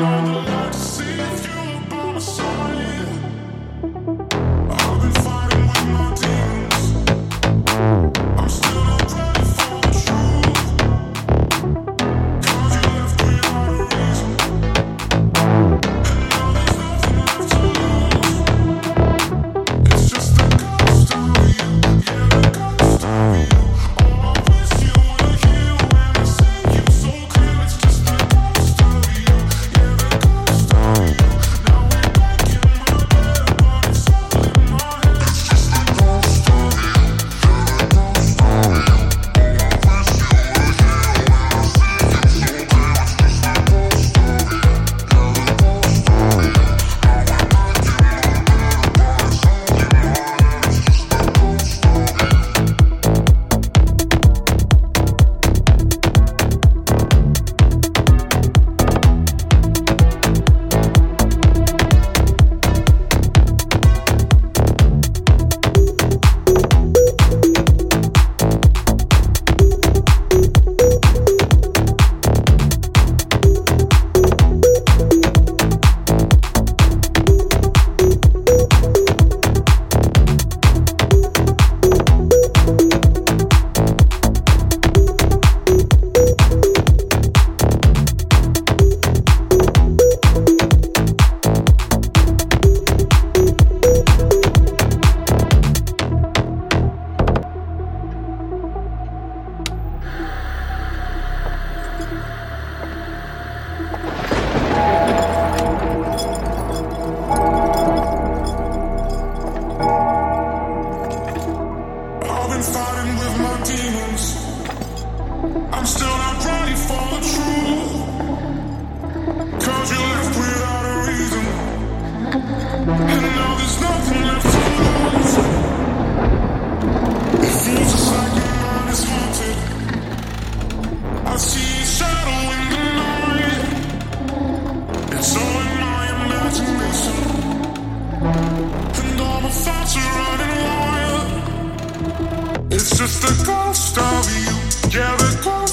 Lord. been fighting with my demons. I'm still not ready for the truth. Cause you left without a reason. And now there's nothing left to lose. It feels just like mind is haunted. I see a shadow in the night. It's all in my imagination. And all my thoughts are it's just a ghost of you. Yeah, the ghost.